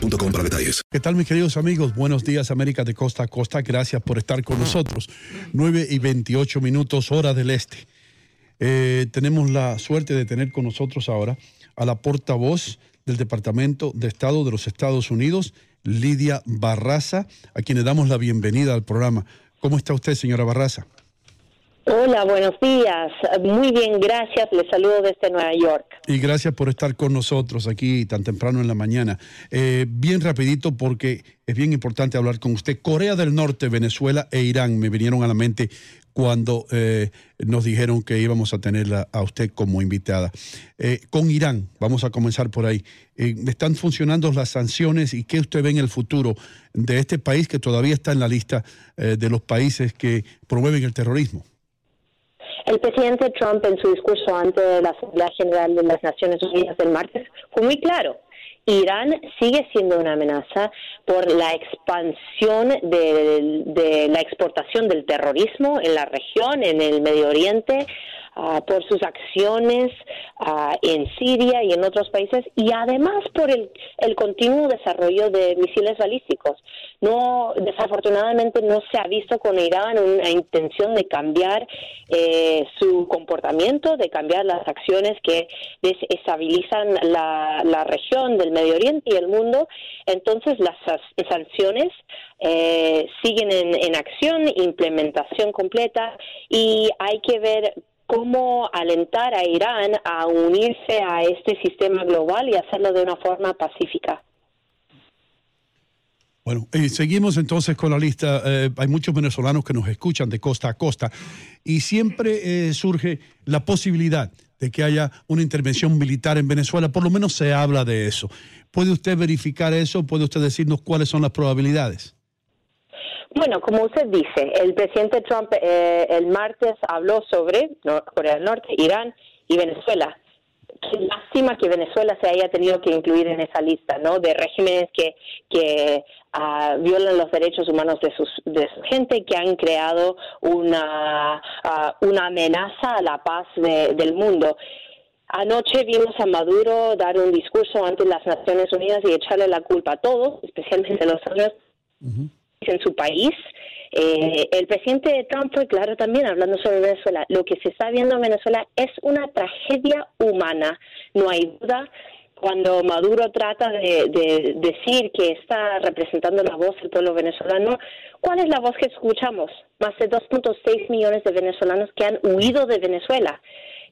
para detalles. ¿Qué tal, mis queridos amigos? Buenos días, América de costa a costa. Gracias por estar con nosotros. 9 y 28 minutos, hora del este. Eh, tenemos la suerte de tener con nosotros ahora a la portavoz del Departamento de Estado de los Estados Unidos, Lidia Barraza, a quien le damos la bienvenida al programa. ¿Cómo está usted, señora Barraza? Hola, buenos días. Muy bien, gracias. Les saludo desde Nueva York. Y gracias por estar con nosotros aquí tan temprano en la mañana. Eh, bien rapidito porque es bien importante hablar con usted. Corea del Norte, Venezuela e Irán me vinieron a la mente cuando eh, nos dijeron que íbamos a tenerla a usted como invitada. Eh, con Irán, vamos a comenzar por ahí. Eh, ¿Están funcionando las sanciones y qué usted ve en el futuro de este país que todavía está en la lista eh, de los países que promueven el terrorismo? El presidente Trump en su discurso ante la Asamblea General de las Naciones Unidas del martes fue muy claro. Irán sigue siendo una amenaza por la expansión de, la exportación del terrorismo en la región, en el Medio Oriente, uh, por sus acciones uh, en Siria y en otros países y además por el, el continuo desarrollo de misiles balísticos. No, desafortunadamente no se ha visto con Irán una intención de cambiar eh, su comportamiento, de cambiar las acciones que desestabilizan la, la región del Medio Oriente y el mundo. Entonces las sanciones eh, siguen en, en acción, implementación completa y hay que ver cómo alentar a Irán a unirse a este sistema global y hacerlo de una forma pacífica. Bueno, eh, seguimos entonces con la lista. Eh, hay muchos venezolanos que nos escuchan de costa a costa y siempre eh, surge la posibilidad de que haya una intervención militar en Venezuela. Por lo menos se habla de eso. ¿Puede usted verificar eso? ¿Puede usted decirnos cuáles son las probabilidades? Bueno, como usted dice, el presidente Trump eh, el martes habló sobre Corea del Norte, Irán y Venezuela. Qué lástima que Venezuela se haya tenido que incluir en esa lista, ¿no? De regímenes que, que uh, violan los derechos humanos de, sus, de su gente, que han creado una, uh, una amenaza a la paz de, del mundo. Anoche vimos a Maduro dar un discurso ante las Naciones Unidas y echarle la culpa a todos, especialmente a los uh. En su país. Eh, el presidente Trump fue claro también hablando sobre Venezuela. Lo que se está viendo en Venezuela es una tragedia humana, no hay duda. Cuando Maduro trata de, de decir que está representando la voz del pueblo venezolano, ¿cuál es la voz que escuchamos? Más de 2.6 millones de venezolanos que han huido de Venezuela.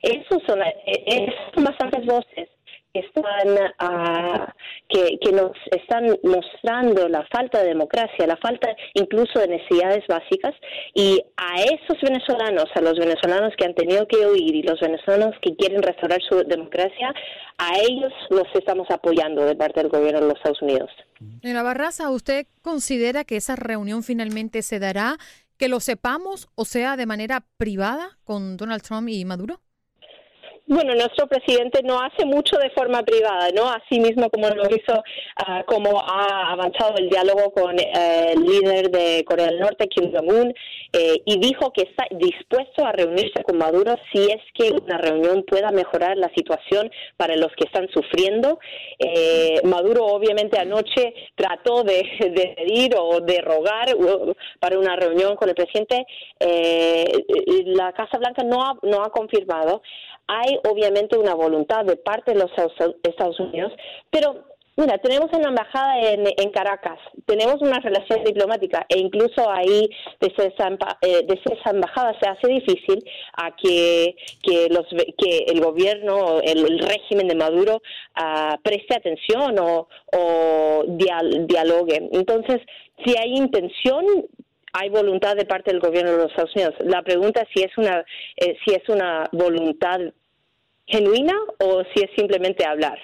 Esos son, esos son bastantes voces están ah, que, que, nos están mostrando la falta de democracia, la falta incluso de necesidades básicas y a esos venezolanos, a los venezolanos que han tenido que huir y los venezolanos que quieren restaurar su democracia, a ellos los estamos apoyando de parte del gobierno de los Estados Unidos. Señora Barraza, ¿usted considera que esa reunión finalmente se dará, que lo sepamos o sea de manera privada con Donald Trump y Maduro? Bueno, nuestro presidente no hace mucho de forma privada, ¿no? Así mismo como lo hizo, uh, como ha avanzado el diálogo con uh, el líder de Corea del Norte, Kim Jong-un, eh, y dijo que está dispuesto a reunirse con Maduro si es que una reunión pueda mejorar la situación para los que están sufriendo. Eh, Maduro obviamente anoche trató de, de, pedir o de rogar para una reunión con el presidente. Eh, la Casa Blanca no ha, no ha confirmado hay obviamente una voluntad de parte de los Estados Unidos, pero Mira, tenemos una embajada en, en, Caracas, tenemos una relación diplomática e incluso ahí desde esa, eh, desde esa embajada se hace difícil a que, que, los, que el gobierno, el, el régimen de Maduro uh, preste atención o, o dial, dialogue. Entonces, si hay intención, hay voluntad de parte del gobierno de los Estados Unidos. La pregunta es si es una eh, si es una voluntad genuina o si es simplemente hablar.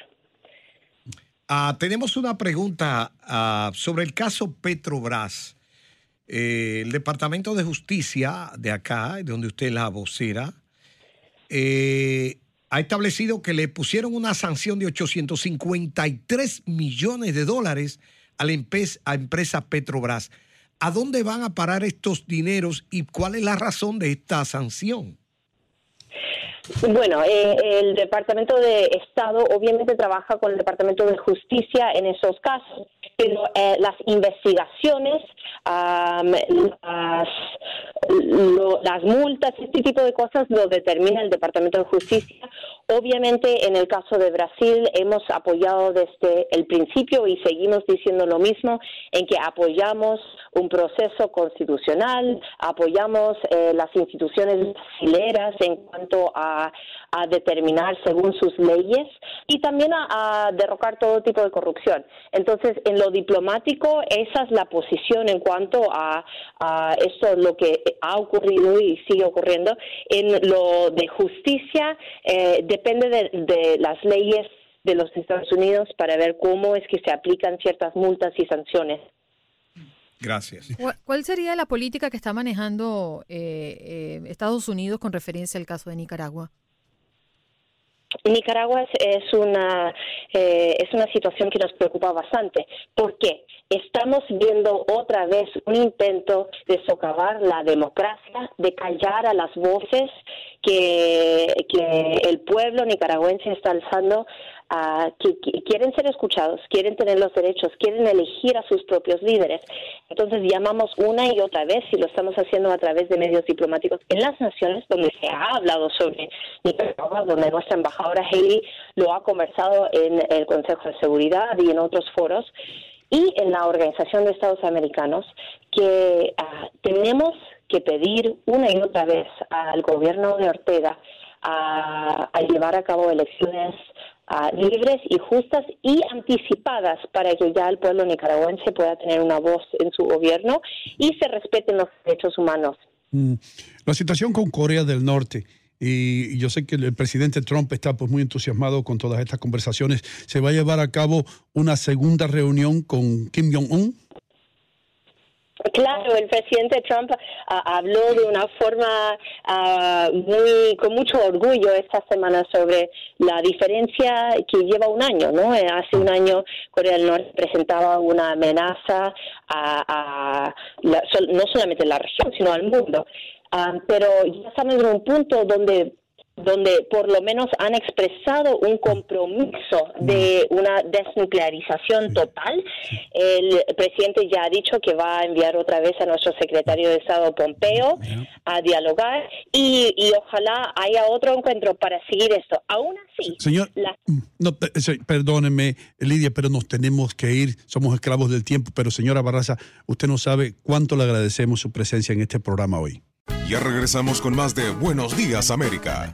Uh, tenemos una pregunta uh, sobre el caso Petrobras. Eh, el Departamento de Justicia de acá, donde usted es la vocera, eh, ha establecido que le pusieron una sanción de 853 millones de dólares a la a empresa Petrobras. ¿A dónde van a parar estos dineros y cuál es la razón de esta sanción? Bueno, eh, el Departamento de Estado obviamente trabaja con el Departamento de Justicia en esos casos, pero eh, las investigaciones, um, las, las multas, este tipo de cosas lo determina el Departamento de Justicia. Obviamente, en el caso de Brasil, hemos apoyado desde el principio y seguimos diciendo lo mismo, en que apoyamos un proceso constitucional, apoyamos eh, las instituciones brasileras en cuanto a, a, determinar según sus leyes y también a, a derrocar todo tipo de corrupción. Entonces, en lo diplomático, esa es la posición en cuanto a, a esto, lo que ha ocurrido y sigue ocurriendo. En lo de justicia, eh, depende de, de las leyes de los Estados Unidos para ver cómo es que se aplican ciertas multas y sanciones. Gracias. ¿Cuál sería la política que está manejando eh, eh, Estados Unidos con referencia al caso de Nicaragua? Nicaragua es, una eh, es una situación que nos preocupa bastante. ¿Por qué? Estamos viendo otra vez un intento de socavar la democracia, de callar a las voces que, que el pueblo nicaragüense está alzando uh, que, que, quieren ser escuchados, quieren tener los derechos, quieren elegir a sus propios líderes. Entonces llamamos una y otra vez, y lo estamos haciendo a través de medios diplomáticos en las naciones donde se ha hablado sobre Nicaragua, donde nuestra embajadora Haley lo ha conversado en el Consejo de Seguridad y en otros foros, y en la Organización de Estados Americanos, que uh, tenemos que pedir una y otra vez al gobierno de Ortega a, a llevar a cabo elecciones libres y justas y anticipadas para que ya el pueblo nicaragüense pueda tener una voz en su gobierno y se respeten los derechos humanos. Mm. La situación con Corea del Norte. Y yo sé que el presidente Trump está pues muy entusiasmado con todas estas conversaciones. ¿Se va a llevar a cabo una segunda reunión con Kim Jong-un? Claro, el presidente Trump uh, habló de una forma uh, muy con mucho orgullo esta semana sobre la diferencia que lleva un año, ¿no? Eh, hace un año Corea del Norte presentaba una amenaza a, a la, no solamente la región, sino al mundo. Uh, pero ya estamos en un punto donde donde por lo menos han expresado un compromiso de una desnuclearización total. El presidente ya ha dicho que va a enviar otra vez a nuestro secretario de Estado Pompeo a dialogar y, y ojalá haya otro encuentro para seguir esto. Aún así, señor, la... Mm, no, perdóneme, Lidia, pero nos tenemos que ir. Somos esclavos del tiempo. Pero señora Barraza, usted no sabe cuánto le agradecemos su presencia en este programa hoy. Ya regresamos con más de Buenos Días América.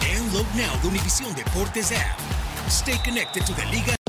Download now the Univision Deportes app. Stay connected to the Liga.